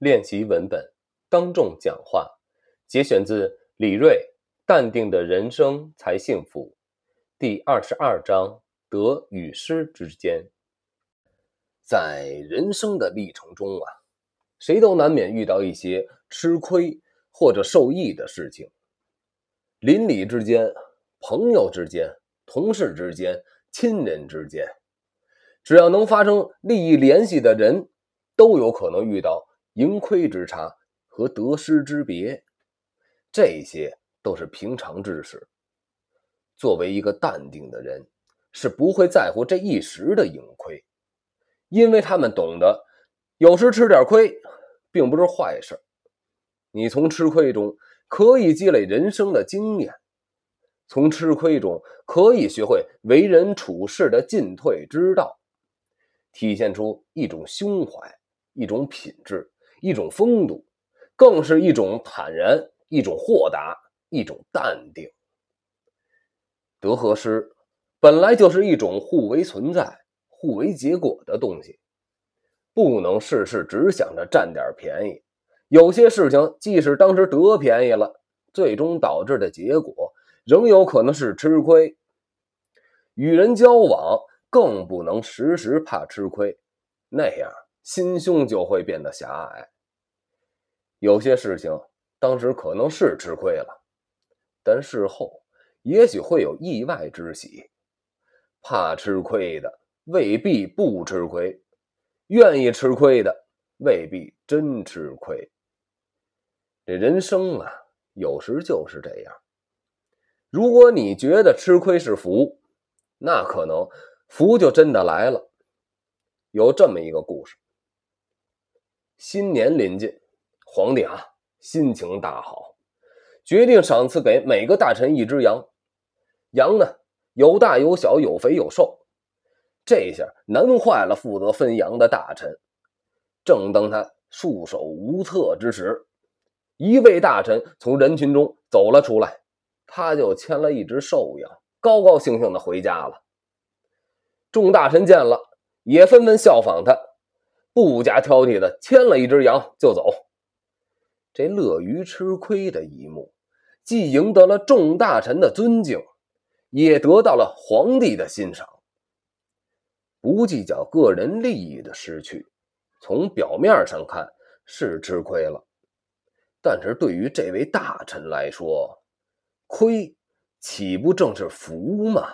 练习文本，当众讲话。节选自李锐《淡定的人生才幸福》第二十二章：得与失之间。在人生的历程中啊，谁都难免遇到一些吃亏或者受益的事情。邻里之间、朋友之间、同事之间、亲人之间，只要能发生利益联系的人，都有可能遇到。盈亏之差和得失之别，这些都是平常之事。作为一个淡定的人，是不会在乎这一时的盈亏，因为他们懂得，有时吃点亏并不是坏事。你从吃亏中可以积累人生的经验，从吃亏中可以学会为人处事的进退之道，体现出一种胸怀，一种品质。一种风度，更是一种坦然，一种豁达，一种淡定。得和失本来就是一种互为存在、互为结果的东西，不能事事只想着占点便宜。有些事情，即使当时得便宜了，最终导致的结果仍有可能是吃亏。与人交往，更不能时时怕吃亏，那样。心胸就会变得狭隘。有些事情当时可能是吃亏了，但事后也许会有意外之喜。怕吃亏的未必不吃亏，愿意吃亏的未必真吃亏。这人生啊，有时就是这样。如果你觉得吃亏是福，那可能福就真的来了。有这么一个故事。新年临近，皇帝啊心情大好，决定赏赐给每个大臣一只羊。羊呢有大有小，有肥有瘦。这下难坏了负责分羊的大臣。正当他束手无策之时，一位大臣从人群中走了出来，他就牵了一只瘦羊，高高兴兴的回家了。众大臣见了，也纷纷效仿他。不加挑剔的牵了一只羊就走，这乐于吃亏的一幕，既赢得了众大臣的尊敬，也得到了皇帝的欣赏。不计较个人利益的失去，从表面上看是吃亏了，但是对于这位大臣来说，亏岂不正是福吗？